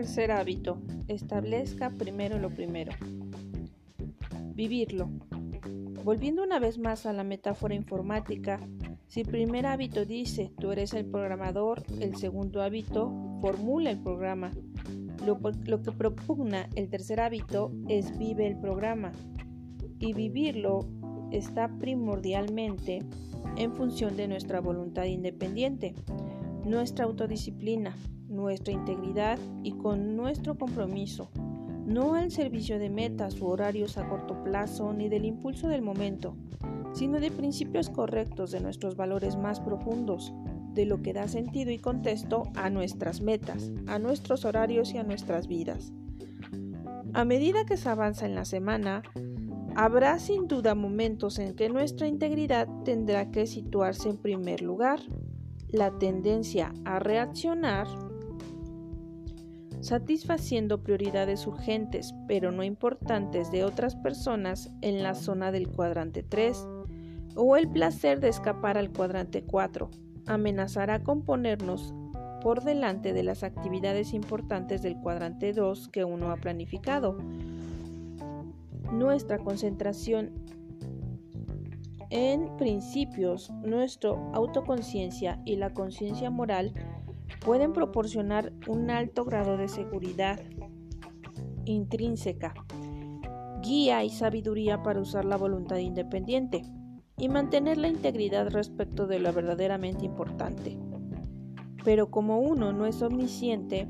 Tercer hábito. Establezca primero lo primero. Vivirlo. Volviendo una vez más a la metáfora informática, si el primer hábito dice tú eres el programador, el segundo hábito formula el programa. Lo, lo, que propugna el tercer hábito es vive el programa. Y vivirlo está primordialmente en función de nuestra voluntad independiente, nuestra autodisciplina, nuestra integridad y con nuestro compromiso, no al servicio de metas u horarios a corto plazo ni del impulso del momento, sino de principios correctos de nuestros valores más profundos, de lo que da sentido y contexto a nuestras metas, a nuestros horarios y a nuestras vidas. A medida que se avanza en la semana, habrá sin duda momentos en que nuestra integridad tendrá que situarse en primer lugar. La tendencia a reaccionar satisfaciendo prioridades urgentes pero no importantes de otras personas en la zona del cuadrante 3, o el placer de escapar al cuadrante 4, amenazará con ponernos por delante de las actividades importantes del cuadrante 2 que uno ha planificado. Nuestra concentración en principios, nuestra autoconciencia y la conciencia moral pueden proporcionar un alto grado de seguridad intrínseca, guía y sabiduría para usar la voluntad independiente y mantener la integridad respecto de lo verdaderamente importante. Pero como uno no es omnisciente,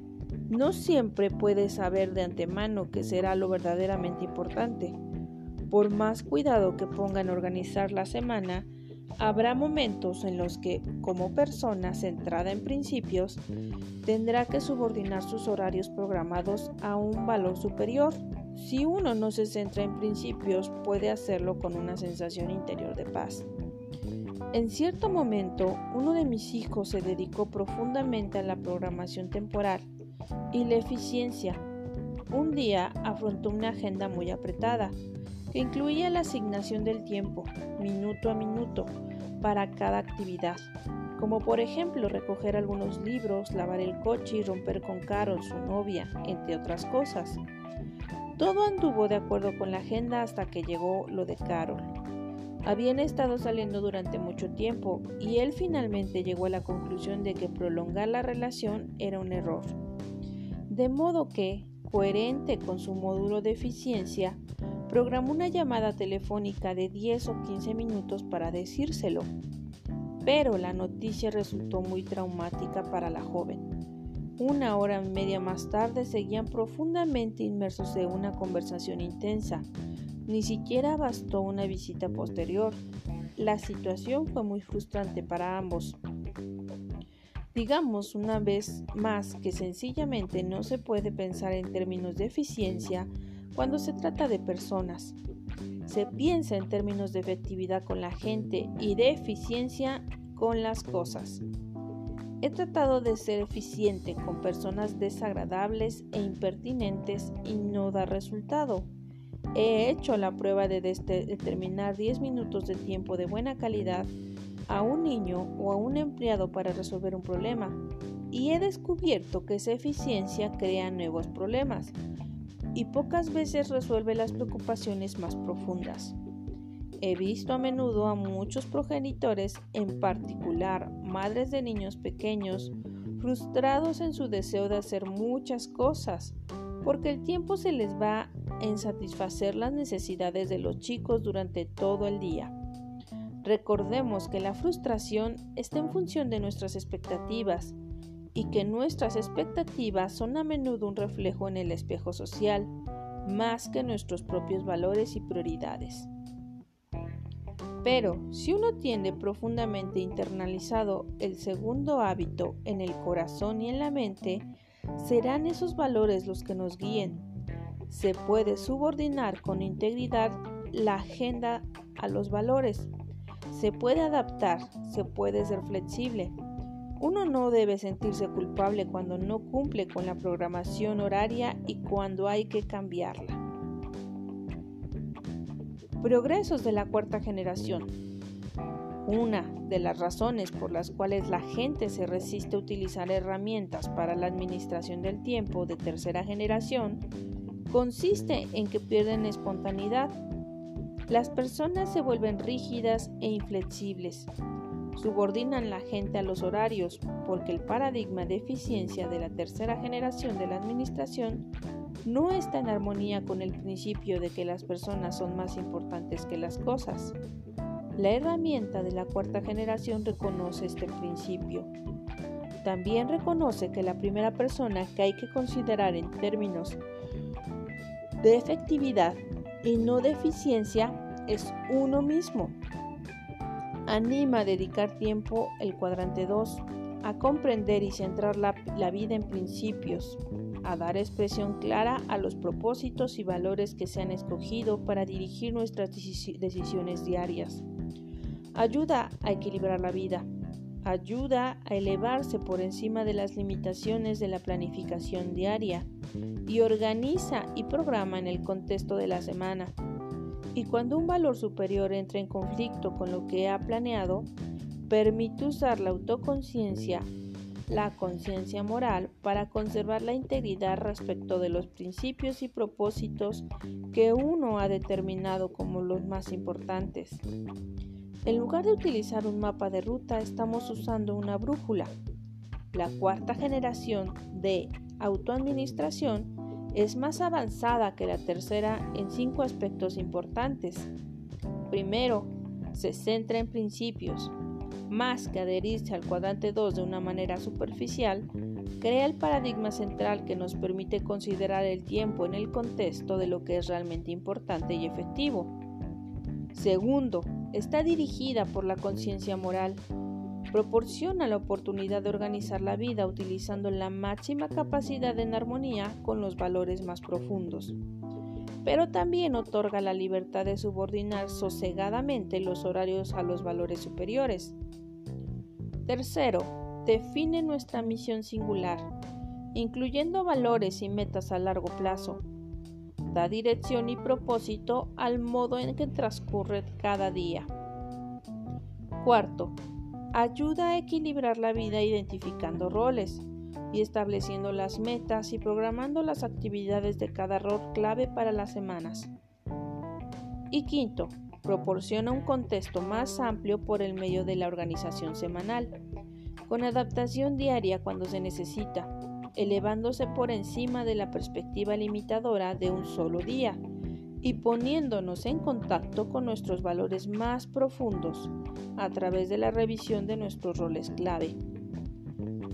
no siempre puede saber de antemano qué será lo verdaderamente importante. Por más cuidado que ponga en organizar la semana, Habrá momentos en los que, como persona centrada en principios, tendrá que subordinar sus horarios programados a un valor superior. Si uno no se centra en principios, puede hacerlo con una sensación interior de paz. En cierto momento, uno de mis hijos se dedicó profundamente a la programación temporal y la eficiencia. Un día afrontó una agenda muy apretada, que incluía la asignación del tiempo, minuto a minuto, para cada actividad, como por ejemplo recoger algunos libros, lavar el coche y romper con Carol, su novia, entre otras cosas. Todo anduvo de acuerdo con la agenda hasta que llegó lo de Carol. Habían estado saliendo durante mucho tiempo y él finalmente llegó a la conclusión de que prolongar la relación era un error. De modo que, coherente con su módulo de eficiencia, programó una llamada telefónica de 10 o 15 minutos para decírselo. Pero la noticia resultó muy traumática para la joven. Una hora y media más tarde seguían profundamente inmersos en una conversación intensa. Ni siquiera bastó una visita posterior. La situación fue muy frustrante para ambos. Digamos una vez más que sencillamente no se puede pensar en términos de eficiencia cuando se trata de personas. Se piensa en términos de efectividad con la gente y de eficiencia con las cosas. He tratado de ser eficiente con personas desagradables e impertinentes y no da resultado. He hecho la prueba de determinar 10 minutos de tiempo de buena calidad a un niño o a un empleado para resolver un problema y he descubierto que esa eficiencia crea nuevos problemas y pocas veces resuelve las preocupaciones más profundas. He visto a menudo a muchos progenitores, en particular madres de niños pequeños, frustrados en su deseo de hacer muchas cosas, porque el tiempo se les va en satisfacer las necesidades de los chicos durante todo el día. Recordemos que la frustración está en función de nuestras expectativas y que nuestras expectativas son a menudo un reflejo en el espejo social, más que nuestros propios valores y prioridades. Pero si uno tiene profundamente internalizado el segundo hábito en el corazón y en la mente, serán esos valores los que nos guíen. Se puede subordinar con integridad la agenda a los valores. Se puede adaptar, se puede ser flexible, uno no debe sentirse culpable cuando no cumple con la programación horaria y cuando hay que cambiarla. Progresos de la cuarta generación. Una de las razones por las cuales la gente se resiste a utilizar herramientas para la administración del tiempo de tercera generación consiste en que pierden espontaneidad. Las personas se vuelven rígidas e inflexibles. Subordinan la gente a los horarios porque el paradigma de eficiencia de la tercera generación de la administración no está en armonía con el principio de que las personas son más importantes que las cosas. La herramienta de la cuarta generación reconoce este principio. También reconoce que la primera persona que hay que considerar en términos de efectividad y no de eficiencia es uno mismo. Anima a dedicar tiempo el cuadrante 2, a comprender y centrar la, la vida en principios, a dar expresión clara a los propósitos y valores que se han escogido para dirigir nuestras decisiones diarias. Ayuda a equilibrar la vida. Ayuda a elevarse por encima de las limitaciones de la planificación diaria y organiza y programa en el contexto de la semana. Y cuando un valor superior entra en conflicto con lo que ha planeado, permite usar la autoconciencia la conciencia moral para conservar la integridad respecto de los principios y propósitos que uno ha determinado como los más importantes. En lugar de utilizar un mapa de ruta, estamos usando una brújula. La cuarta generación de autoadministración es más avanzada que la tercera en cinco aspectos importantes. Primero, se centra en principios, más que adherirse al cuadrante 2 de una manera superficial, crea el paradigma central que nos permite considerar el tiempo en el contexto de lo que es realmente importante y efectivo. Segundo, está dirigida por la conciencia moral. Proporciona la oportunidad de organizar la vida utilizando la máxima capacidad en armonía con los valores más profundos pero también otorga la libertad de subordinar sosegadamente los horarios a los valores superiores. Tercero, define nuestra misión singular, incluyendo valores y metas a largo plazo. Da dirección y propósito al modo en que transcurre cada día. Cuarto, ayuda a equilibrar la vida identificando roles y estableciendo las metas y programando las actividades de cada rol clave para las semanas. Y quinto, proporciona un contexto más amplio por el medio de la organización semanal, con adaptación diaria cuando se necesita, elevándose por encima de la perspectiva limitadora de un solo día y poniéndonos en contacto con nuestros valores más profundos a través de la revisión de nuestros roles clave.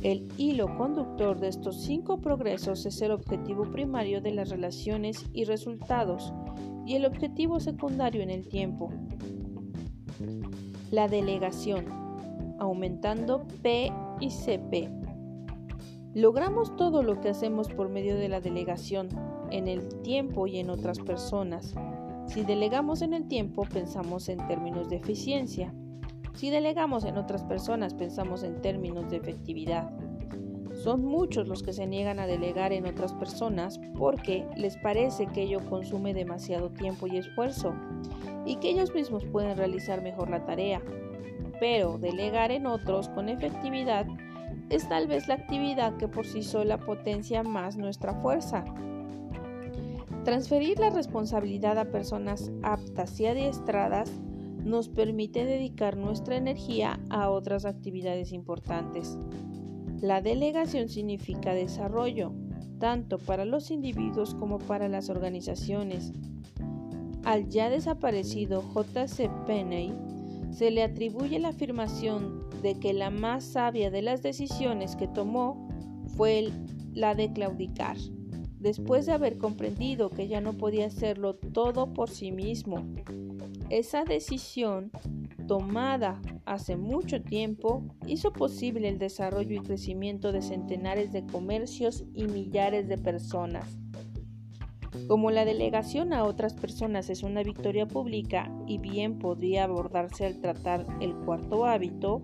El hilo conductor de estos cinco progresos es el objetivo primario de las relaciones y resultados y el objetivo secundario en el tiempo. La delegación, aumentando P y CP. Logramos todo lo que hacemos por medio de la delegación, en el tiempo y en otras personas. Si delegamos en el tiempo, pensamos en términos de eficiencia. Si delegamos en otras personas, pensamos en términos de efectividad. Son muchos los que se niegan a delegar en otras personas porque les parece que ello consume demasiado tiempo y esfuerzo y que ellos mismos pueden realizar mejor la tarea. Pero delegar en otros con efectividad es tal vez la actividad que por sí sola potencia más nuestra fuerza. Transferir la responsabilidad a personas aptas y adiestradas nos permite dedicar nuestra energía a otras actividades importantes. La delegación significa desarrollo, tanto para los individuos como para las organizaciones. Al ya desaparecido J.C. Penney se le atribuye la afirmación de que la más sabia de las decisiones que tomó fue la de claudicar, después de haber comprendido que ya no podía hacerlo todo por sí mismo. Esa decisión, tomada hace mucho tiempo, hizo posible el desarrollo y crecimiento de centenares de comercios y millares de personas. Como la delegación a otras personas es una victoria pública y bien podría abordarse al tratar el cuarto hábito,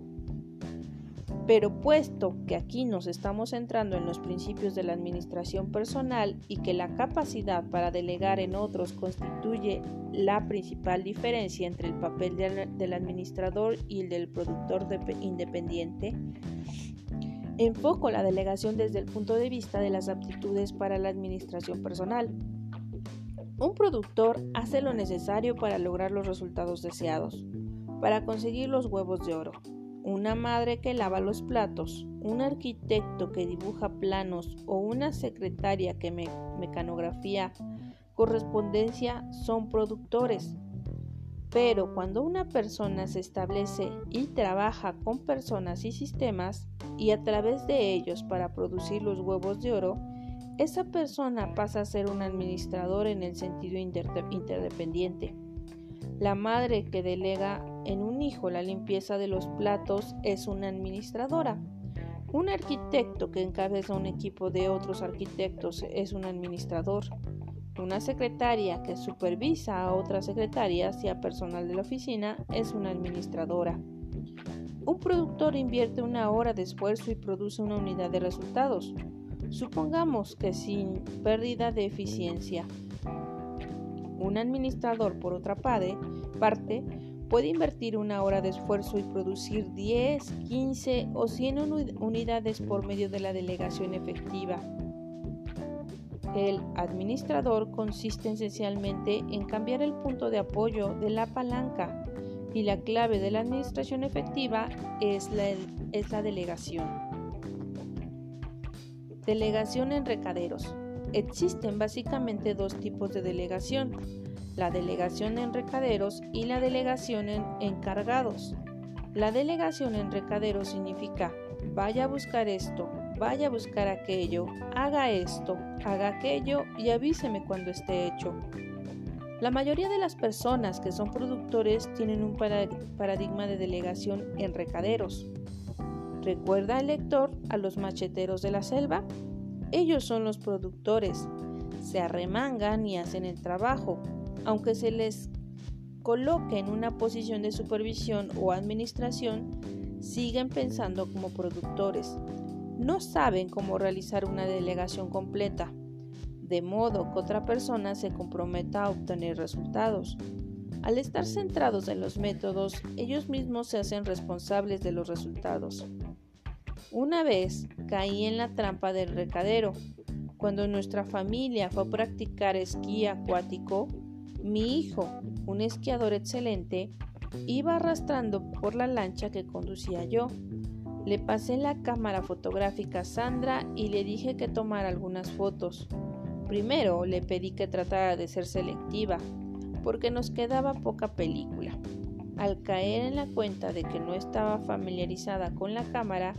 Pero puesto que aquí nos estamos centrando en los principios de la administración personal y que la capacidad para delegar en otros constituye la principal diferencia entre el papel del, administrador y el del productor independiente, enfoco la delegación desde el punto de vista de las aptitudes para la administración personal. Un productor hace lo necesario para lograr los resultados deseados, para conseguir los huevos de oro una madre que lava los platos, un arquitecto que dibuja planos o una secretaria que me mecanografía correspondencia son productores. Pero cuando una persona se establece y trabaja con personas y sistemas y a través de ellos para producir los huevos de oro, esa persona pasa a ser un administrador en el sentido interdependiente. La madre que delega en un hijo la limpieza de los platos es una administradora. Un arquitecto que encabeza un equipo de otros arquitectos es un administrador. Una secretaria que supervisa a otras secretarias y a personal de la oficina es una administradora. Un productor invierte una hora de esfuerzo y produce una unidad de resultados. Supongamos que sin pérdida de eficiencia. Un administrador, por otra parte, puede invertir una hora de esfuerzo y producir 10, 15 o 100 unidades por medio de la delegación efectiva. El administrador consiste esencialmente en cambiar el punto de apoyo de la palanca y la clave de la administración efectiva es la, es la delegación. Delegación en recaderos. Existen básicamente dos tipos de delegación, la delegación en recaderos y la delegación en encargados. La delegación en recaderos significa vaya a buscar esto, vaya a buscar aquello, haga esto, haga aquello y avíseme cuando esté hecho. La mayoría de las personas que son productores tienen un paradigma de delegación en recaderos. ¿Recuerda el lector a los macheteros de la selva? Ellos son los productores. Se arremangan y hacen el trabajo, aunque se les coloque en una posición de supervisión o administración, siguen pensando como productores. No saben cómo realizar una delegación completa, de modo que otra persona se comprometa a obtener resultados. Al estar centrados en los métodos, ellos mismos se hacen responsables de los resultados. Una vez caí en la trampa del recadero. Cuando nuestra familia fue a practicar esquí acuático, mi hijo, un esquiador excelente, iba arrastrando por la lancha que conducía yo. Le pasé la cámara fotográfica a Sandra y le dije que tomara algunas fotos. Primero le pedí que tratara de ser selectiva, porque nos quedaba poca película. Al caer en la cuenta de que no estaba familiarizada con la cámara,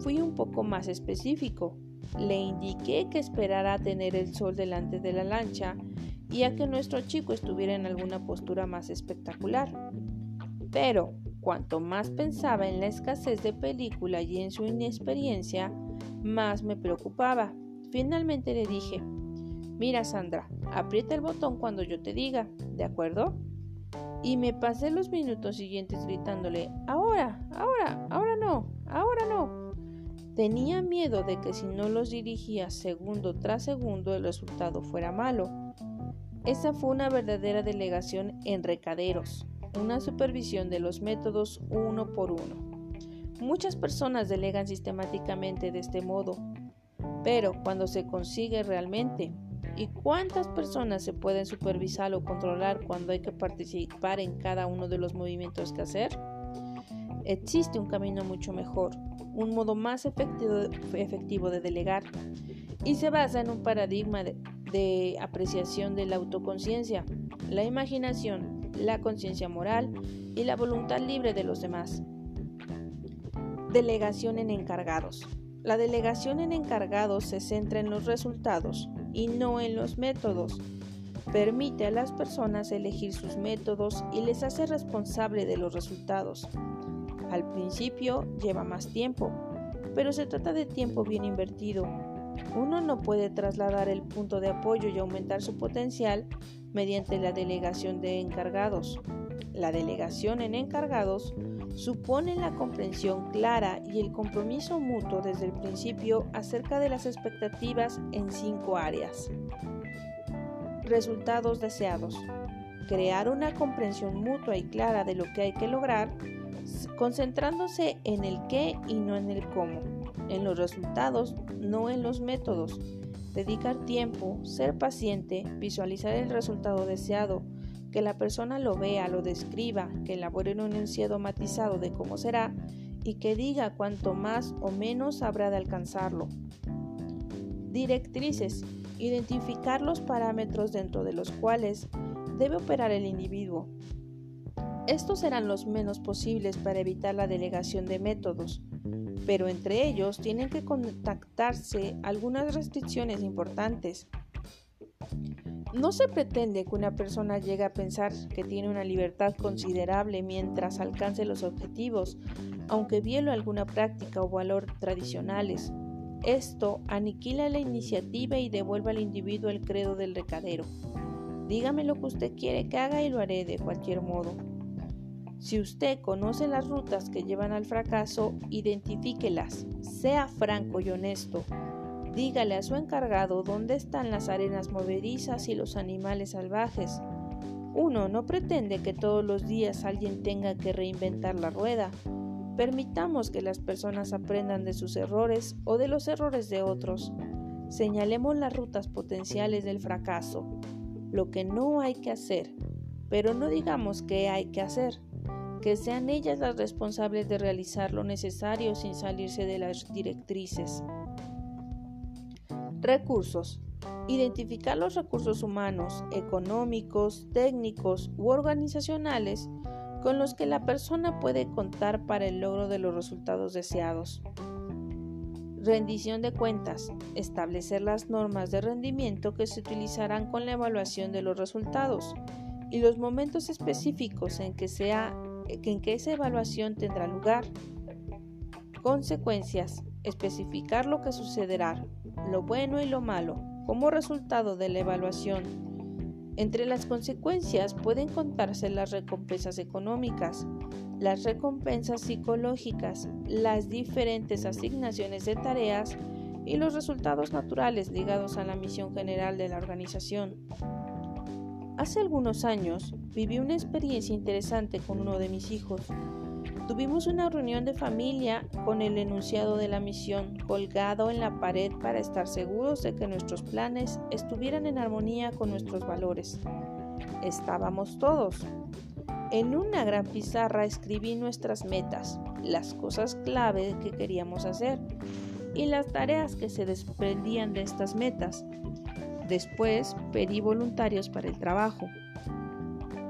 Fui un poco más específico. Le indiqué que esperara tener el sol delante de la lancha y a que nuestro chico estuviera en alguna postura más espectacular. Pero, cuanto más pensaba en la escasez de película y en su inexperiencia, más me preocupaba. Finalmente le dije, mira Sandra, aprieta el botón cuando yo te diga, ¿de acuerdo? Y me pasé los minutos siguientes gritándole, ahora, ahora, ahora no, ahora no. Tenía miedo de que si no los dirigía segundo tras segundo el resultado fuera malo. Esa fue una verdadera delegación en recaderos, una supervisión de los métodos uno por uno. Muchas personas delegan sistemáticamente de este modo, pero cuando se consigue realmente, ¿y cuántas personas se pueden supervisar o controlar cuando hay que participar en cada uno de los movimientos que hacer? Existe un camino mucho mejor, un modo más efectivo, de delegar y se basa en un paradigma de, apreciación de la autoconciencia, la imaginación, la conciencia moral y la voluntad libre de los demás. Delegación en encargados. La delegación en encargados se centra en los resultados y no en los métodos. Permite a las personas elegir sus métodos y les hace responsable de los resultados. Al principio lleva más tiempo, pero se trata de tiempo bien invertido. Uno no puede trasladar el punto de apoyo y aumentar su potencial mediante la delegación de encargados. La delegación en encargados suponen la comprensión clara y el compromiso mutuo desde el principio acerca de las expectativas en cinco áreas. Resultados deseados. Crear una comprensión mutua y clara de lo que hay que lograr, concentrándose en el qué y no en el cómo, en los resultados, no en los métodos. Dedicar tiempo, ser paciente, visualizar el resultado deseado, que la persona lo vea, lo describa, que elabore un enunciado matizado de cómo será y que diga cuánto más o menos habrá de alcanzarlo. Directrices. Identificar los parámetros dentro de los cuales debe operar el individuo. Estos serán los menos posibles para evitar la delegación de métodos, pero entre ellos tienen que contactarse algunas restricciones importantes. No se pretende que una persona llegue a pensar que tiene una libertad considerable mientras alcance los objetivos, aunque viole alguna práctica o valor tradicionales. Esto aniquila la iniciativa y devuelve al individuo el credo del recadero. Dígame lo que usted quiere que haga y lo haré de cualquier modo. Si usted conoce las rutas que llevan al fracaso, identifíquelas, sea franco y honesto. Dígale a su encargado dónde están las arenas movedizas y los animales salvajes. Uno no pretende que todos los días alguien tenga que reinventar la rueda. Permitamos que las personas aprendan de sus errores o de los errores de otros. Señalemos las rutas potenciales del fracaso, lo que no hay que hacer, pero no digamos qué hay que hacer, que sean ellas las responsables de realizar lo necesario sin salirse de las directrices. Recursos. Identificar los recursos humanos, económicos, técnicos u organizacionales con los que la persona puede contar para el logro de los resultados deseados. Rendición de cuentas. Establecer las normas de rendimiento que se utilizarán con la evaluación de los resultados y los momentos específicos en que, sea, en que esa evaluación tendrá lugar. Consecuencias. Especificar lo que sucederá, lo bueno y lo malo, como resultado de la evaluación. Entre las consecuencias pueden contarse las recompensas económicas, las recompensas psicológicas, las diferentes asignaciones de tareas y los resultados naturales ligados a la misión general de la organización. Hace algunos años viví una experiencia interesante con uno de mis hijos. Tuvimos una reunión de familia con el enunciado de la misión colgado en la pared para estar seguros de que nuestros planes estuvieran en armonía con nuestros valores. Estábamos todos. En una gran pizarra escribí nuestras metas, las cosas clave que queríamos hacer y las tareas que se desprendían de estas metas. Después pedí voluntarios para el trabajo.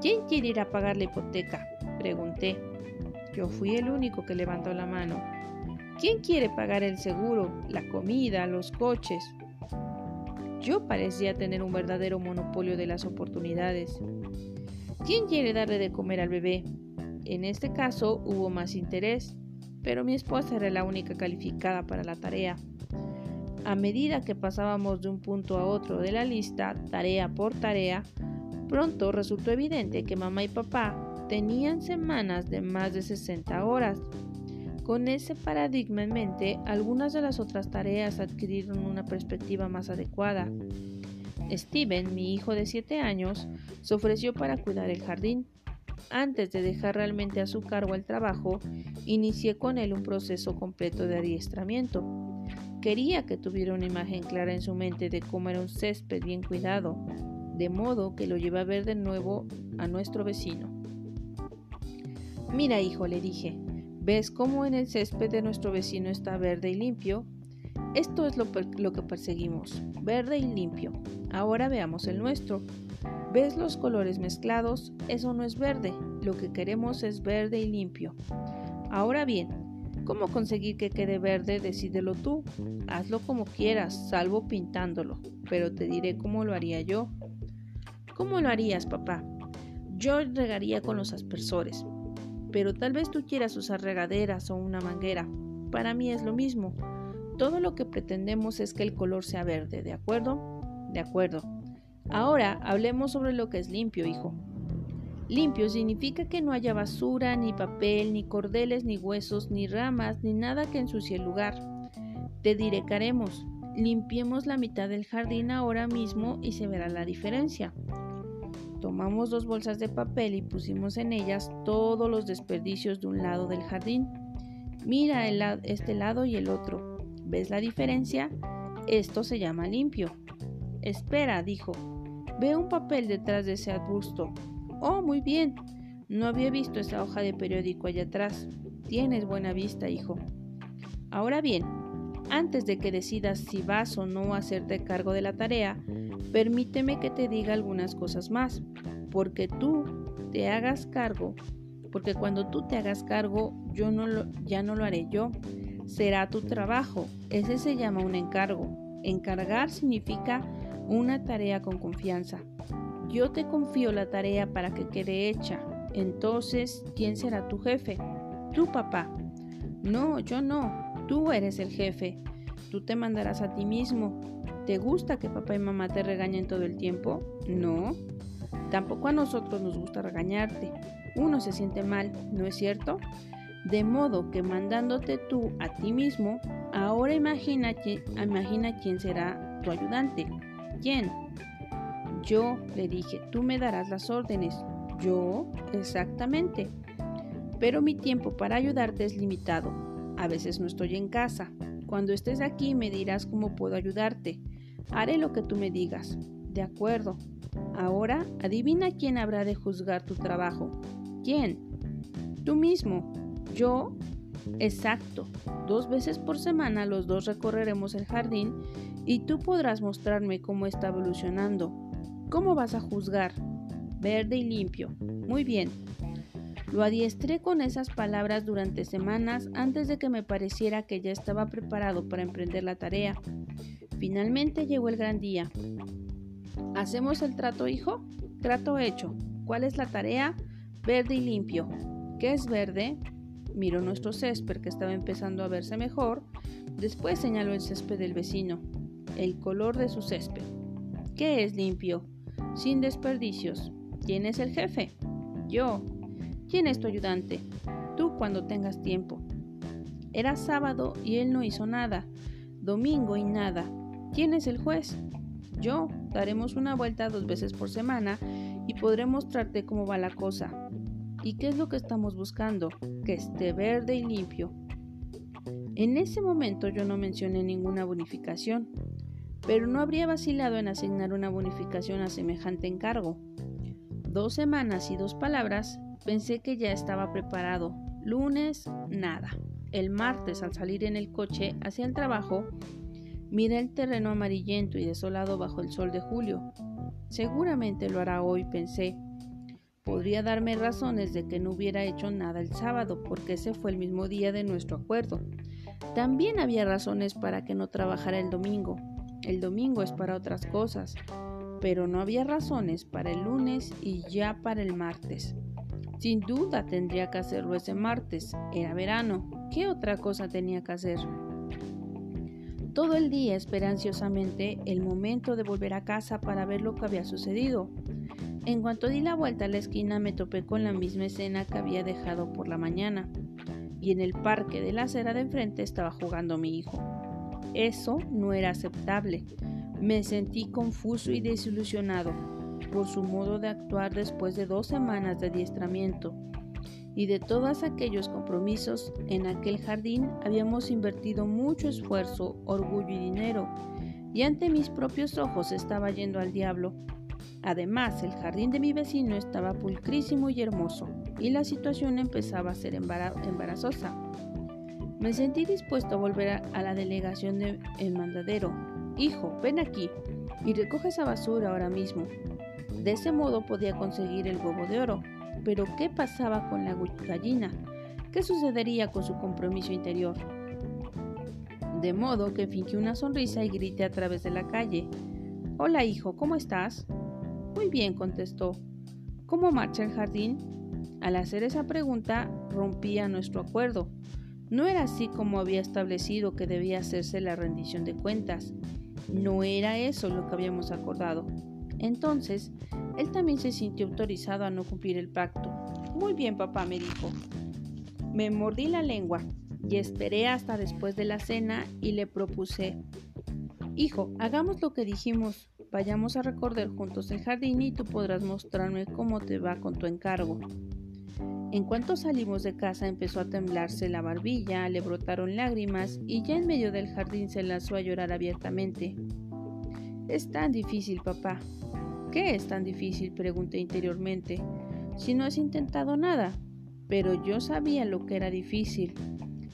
¿Quién quiere ir a pagar la hipoteca? Pregunté. Yo fui el único que levantó la mano. ¿Quién quiere pagar el seguro, la comida, los coches? Yo parecía tener un verdadero monopolio de las oportunidades. ¿Quién quiere darle de comer al bebé? En este caso hubo más interés, pero mi esposa era la única calificada para la tarea. A medida que pasábamos de un punto a otro de la lista, tarea por tarea, pronto resultó evidente que mamá y papá tenían semanas de más de 60 horas. Con ese paradigma en mente, algunas de las otras tareas adquirieron una perspectiva más adecuada. Steven, mi hijo de 7 años, se ofreció para cuidar el jardín. Antes de dejar realmente a su cargo el trabajo, inicié con él un proceso completo de adiestramiento. Quería que tuviera una imagen clara en su mente de cómo era un césped bien cuidado, de modo que lo lleva a ver de nuevo a nuestro vecino. Mira, hijo, le dije, ¿ves cómo en el césped de nuestro vecino está verde y limpio? Esto es lo, que perseguimos, verde y limpio. Ahora veamos el nuestro. ¿Ves los colores mezclados? Eso no es verde. Lo que queremos es verde y limpio. Ahora bien, ¿cómo conseguir que quede verde? Decídelo tú. Hazlo como quieras, salvo pintándolo. Pero te diré cómo lo haría yo. ¿Cómo lo harías, papá? Yo regaría con los aspersores pero tal vez tú quieras usar regaderas o una manguera. Para mí es lo mismo. Todo lo que pretendemos es que el color sea verde, ¿de acuerdo? De acuerdo. Ahora hablemos sobre lo que es limpio, hijo. Limpio significa que no haya basura, ni papel, ni cordeles, ni huesos, ni ramas, ni nada que ensucie el lugar. Te diré que haremos. Limpiemos la mitad del jardín ahora mismo y se verá la diferencia. Tomamos dos bolsas de papel y pusimos en ellas todos los desperdicios de un lado del jardín. Mira este lado y el otro. ¿Ves la diferencia? Esto se llama limpio. Espera, dijo. Ve un papel detrás de ese arbusto. Oh, muy bien. No había visto esa hoja de periódico allá atrás. Tienes buena vista, hijo. Ahora bien, antes de que decidas si vas o no a hacerte cargo de la tarea, permíteme que te diga algunas cosas más, porque tú te hagas cargo, porque cuando tú te hagas cargo, yo no lo, ya no lo haré yo, será tu trabajo. Ese se llama un encargo. Encargar significa una tarea con confianza. Yo te confío la tarea para que quede hecha. Entonces, ¿quién será tu jefe? Tu papá. No, yo no. Tú eres el jefe. Tú te mandarás a ti mismo. ¿Te gusta que papá y mamá te regañen todo el tiempo? No. Tampoco a nosotros nos gusta regañarte. Uno se siente mal, ¿no es cierto? De modo que mandándote tú a ti mismo, ahora imagina, imagina quién será tu ayudante. ¿Quién? Yo le dije, tú me darás las órdenes. Yo, exactamente. Pero mi tiempo para ayudarte es limitado. A veces no estoy en casa. Cuando estés aquí me dirás cómo puedo ayudarte. Haré lo que tú me digas. De acuerdo. Ahora adivina quién habrá de juzgar tu trabajo. ¿Quién? Tú mismo. ¿Yo? Exacto. Dos veces por semana los dos recorreremos el jardín y tú podrás mostrarme cómo está evolucionando. ¿Cómo vas a juzgar? Verde y limpio. Muy bien. Lo adiestré con esas palabras durante semanas antes de que me pareciera que ya estaba preparado para emprender la tarea. Finalmente llegó el gran día. ¿Hacemos el trato, hijo? Trato hecho. ¿Cuál es la tarea? Verde y limpio. ¿Qué es verde? Miró nuestro césped que estaba empezando a verse mejor. Después señaló el césped del vecino. El color de su césped. ¿Qué es limpio? Sin desperdicios. ¿Quién es el jefe? Yo. ¿Quién es tu ayudante? Tú cuando tengas tiempo. Era sábado y él no hizo nada. Domingo y nada. ¿Quién es el juez? Yo. Daremos una vuelta dos veces por semana y podré mostrarte cómo va la cosa. ¿Y qué es lo que estamos buscando? Que esté verde y limpio. En ese momento yo no mencioné ninguna bonificación pero no habría vacilado en asignar una bonificación a semejante encargo. Dos semanas y dos palabras, pensé que ya estaba preparado. Lunes, nada. El martes, al salir en el coche hacia el trabajo, miré el terreno amarillento y desolado bajo el sol de julio. Seguramente lo hará hoy, pensé. Podría darme razones de que no hubiera hecho nada el sábado, porque ese fue el mismo día de nuestro acuerdo. También había razones para que no trabajara el domingo, el domingo es para otras cosas, pero no había razones para el lunes y ya para el martes. Sin duda tendría que hacerlo ese martes. Era verano. ¿Qué otra cosa tenía que hacer? Todo el día esperé ansiosamente el momento de volver a casa para ver lo que había sucedido. En cuanto di la vuelta a la esquina me topé con la misma escena que había dejado por la mañana, y en el parque de la acera de enfrente estaba jugando mi hijo. Eso no era aceptable. Me sentí confuso y desilusionado por su modo de actuar después de dos semanas de adiestramiento. Y de todos aquellos compromisos, en aquel jardín habíamos invertido mucho esfuerzo, orgullo y dinero, y ante mis propios ojos estaba yendo al diablo. Además, el jardín de mi vecino estaba pulcrísimo y hermoso, y la situación empezaba a ser embarazosa. Me sentí dispuesto a volver a, la delegación del mandadero. Hijo, ven aquí y recoge esa basura ahora mismo. De ese modo podía conseguir el huevo de oro. Pero ¿qué pasaba con la gallina? ¿Qué sucedería con su compromiso interior? De modo que fingí una sonrisa y grité a través de la calle. Hola hijo, ¿cómo estás? Muy bien, contestó. ¿Cómo marcha el jardín? Al hacer esa pregunta rompía nuestro acuerdo. No era así como había establecido que debía hacerse la rendición de cuentas. No era eso lo que habíamos acordado. Entonces, Él también se sintió autorizado a no cumplir el pacto. Muy bien, papá, me dijo. Me mordí la lengua y esperé hasta después de la cena y le propuse, Hijo, hagamos lo que dijimos, vayamos a recorrer juntos el jardín y tú podrás mostrarme cómo te va con tu encargo. En cuanto salimos de casa empezó a temblarse la barbilla, le brotaron lágrimas y ya en medio del jardín se lanzó a llorar abiertamente. Es tan difícil, papá. ¿Qué es tan difícil? pregunté interiormente. Si no has intentado nada. Pero yo sabía lo que era difícil.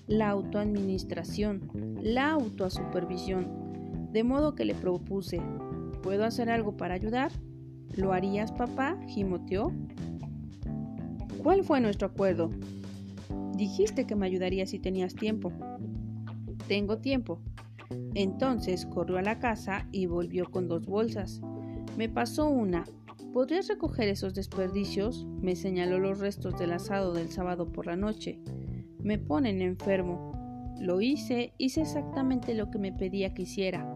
La autoadministración, la autosupervisión. De modo que le propuse, ¿puedo hacer algo para ayudar? ¿Lo harías, papá? gimoteó. ¿Cuál fue nuestro acuerdo? Dijiste que me ayudaría si tenías tiempo. Tengo tiempo. Entonces corrió a la casa y volvió con dos bolsas. Me pasó una. ¿Podrías recoger esos desperdicios? Me señaló los restos del asado del sábado por la noche. Me ponen enfermo. Lo hice, hice exactamente lo que me pedía que hiciera.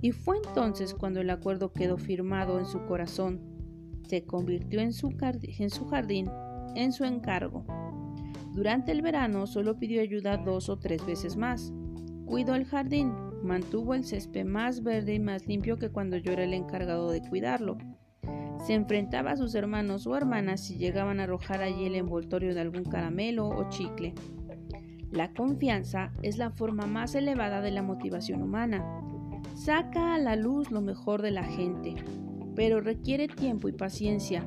Y fue entonces cuando el acuerdo quedó firmado en su corazón. Se convirtió en su, en su jardín en su encargo. Durante el verano solo pidió ayuda dos o tres veces más. Cuidó el jardín, mantuvo el césped más verde y más limpio que cuando yo era el encargado de cuidarlo. Se enfrentaba a sus hermanos o hermanas si llegaban a arrojar allí el envoltorio de algún caramelo o chicle. La confianza es la forma más elevada de la motivación humana. Saca a la luz lo mejor de la gente, pero requiere tiempo y paciencia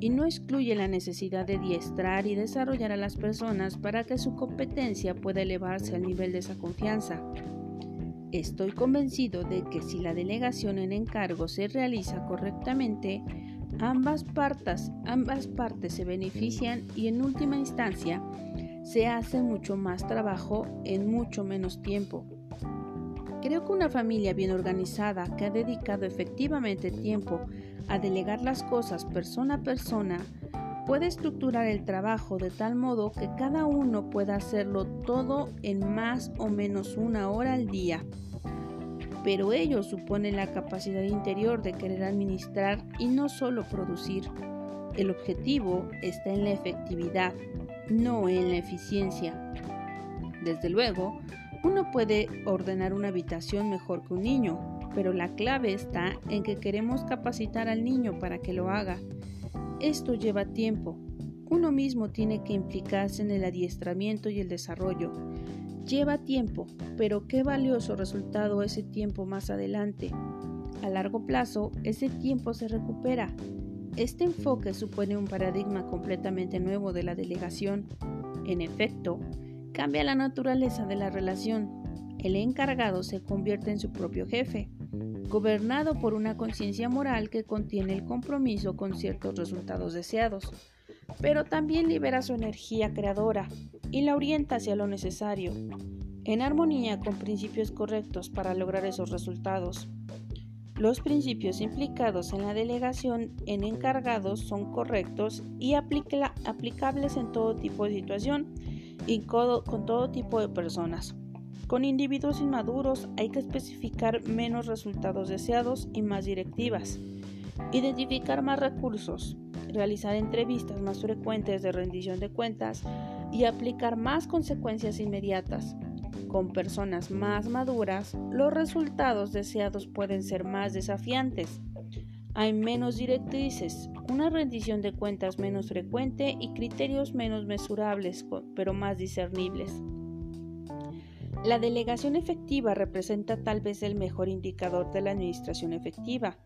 y no excluye la necesidad de diestrar y desarrollar a las personas para que su competencia pueda elevarse al nivel de esa confianza. Estoy convencido de que si la delegación en encargo se realiza correctamente, ambas partes, ambas partes se benefician y en última instancia se hace mucho más trabajo en mucho menos tiempo. Creo que una familia bien organizada que ha dedicado efectivamente tiempo a delegar las cosas persona a persona puede estructurar el trabajo de tal modo que cada uno pueda hacerlo todo en más o menos una hora al día. Pero ello supone la capacidad interior de querer administrar y no solo producir. El objetivo está en la efectividad, no en la eficiencia. Desde luego, uno puede ordenar una habitación mejor que un niño, pero la clave está en que queremos capacitar al niño para que lo haga. Esto lleva tiempo. Uno mismo tiene que implicarse en el adiestramiento y el desarrollo. Lleva tiempo, pero qué valioso resultado ese tiempo más adelante. A largo plazo, ese tiempo se recupera. Este enfoque supone un paradigma completamente nuevo de la delegación. En efecto, cambia la naturaleza de la relación. El encargado se convierte en su propio jefe, gobernado por una conciencia moral que contiene el compromiso con ciertos resultados deseados, pero también libera su energía creadora y la orienta hacia lo necesario, en armonía con principios correctos para lograr esos resultados. Los principios implicados en la delegación en encargados son correctos y aplicables en todo tipo de situación y con todo tipo de personas. Con individuos inmaduros hay que especificar menos resultados deseados y más directivas. Identificar más recursos, realizar entrevistas más frecuentes de rendición de cuentas y aplicar más consecuencias inmediatas. Con personas más maduras, los resultados deseados pueden ser más desafiantes. Hay menos directrices, una rendición de cuentas menos frecuente y criterios menos mesurables, pero más discernibles. La delegación efectiva representa tal vez el mejor indicador de la administración efectiva,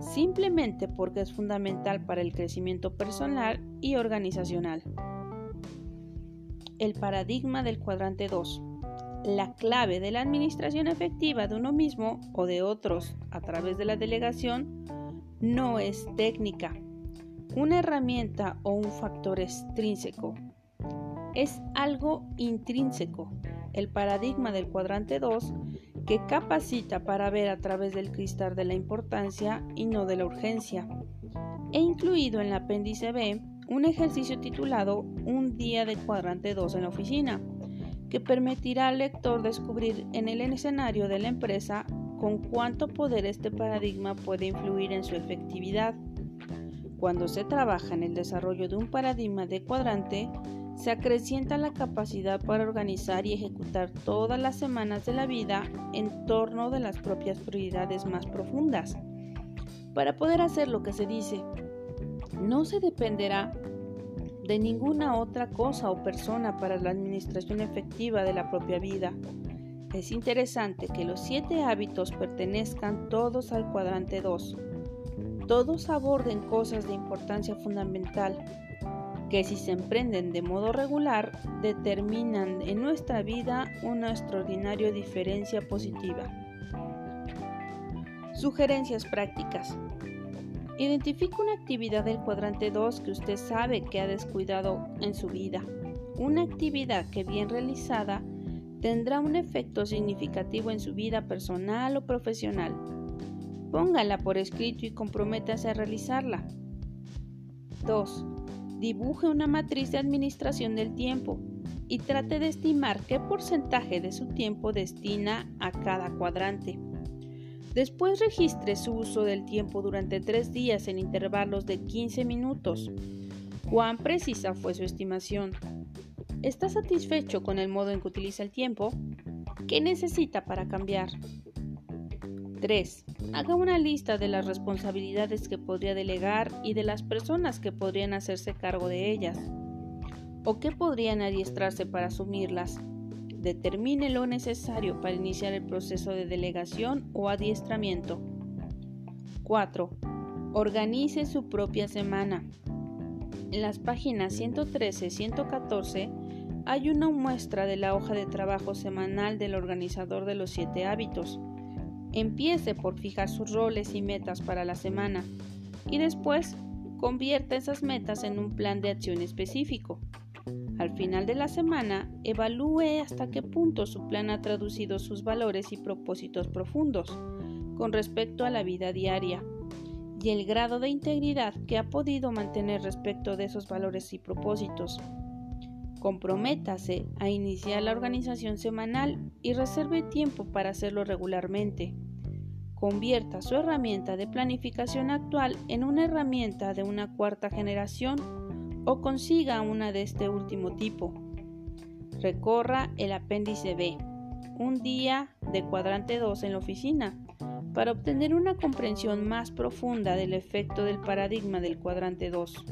simplemente porque es fundamental para el crecimiento personal y organizacional. El paradigma del cuadrante 2. La clave de la administración efectiva de uno mismo o de otros a través de la delegación no es técnica, una herramienta o un factor extrínseco. Es algo intrínseco, el paradigma del cuadrante 2, que capacita para ver a través del cristal de la importancia y no de la urgencia. He incluido en el apéndice B un ejercicio titulado Un día de cuadrante 2 en la oficina, que permitirá al lector descubrir en el escenario de la empresa con cuánto poder este paradigma puede influir en su efectividad. Cuando se trabaja en el desarrollo de un paradigma de cuadrante, se acrecienta la capacidad para organizar y ejecutar todas las semanas de la vida en torno de las propias prioridades más profundas. Para poder hacer lo que se dice, no se dependerá de ninguna otra cosa o persona para la administración efectiva de la propia vida. Es interesante que los siete hábitos pertenezcan todos al cuadrante 2. Todos aborden cosas de importancia fundamental que si se emprenden de modo regular determinan en nuestra vida una extraordinaria diferencia positiva. Sugerencias prácticas. Identifica una actividad del cuadrante 2 que usted sabe que ha descuidado en su vida. Una actividad que bien realizada tendrá un efecto significativo en su vida personal o profesional. Póngala por escrito y comprométase a realizarla. 2. Dibuje una matriz de administración del tiempo y trate de estimar qué porcentaje de su tiempo destina a cada cuadrante. Después registre su uso del tiempo durante tres días en intervalos de 15 minutos. ¿Cuán precisa fue su estimación? ¿Está satisfecho con el modo en que utiliza el tiempo? ¿Qué necesita para cambiar? 3. Haga una lista de las responsabilidades que podría delegar y de las personas que podrían hacerse cargo de ellas o que podrían adiestrarse para asumirlas. Determine lo necesario para iniciar el proceso de delegación o adiestramiento. 4. Organice su propia semana. En las páginas 113 y 114 hay una muestra de la hoja de trabajo semanal del organizador de los siete hábitos. Empiece por fijar sus roles y metas para la semana y después convierta esas metas en un plan de acción específico. Al final de la semana, evalúe hasta qué punto su plan ha traducido sus valores y propósitos profundos con respecto a la vida diaria y el grado de integridad que ha podido mantener respecto de esos valores y propósitos. Comprométase a iniciar la organización semanal y reserve tiempo para hacerlo regularmente. Convierta su herramienta de planificación actual en una herramienta de una cuarta generación o consiga una de este último tipo. Recorra el apéndice B, un día de cuadrante 2 en la oficina, para obtener una comprensión más profunda del efecto del paradigma del cuadrante 2.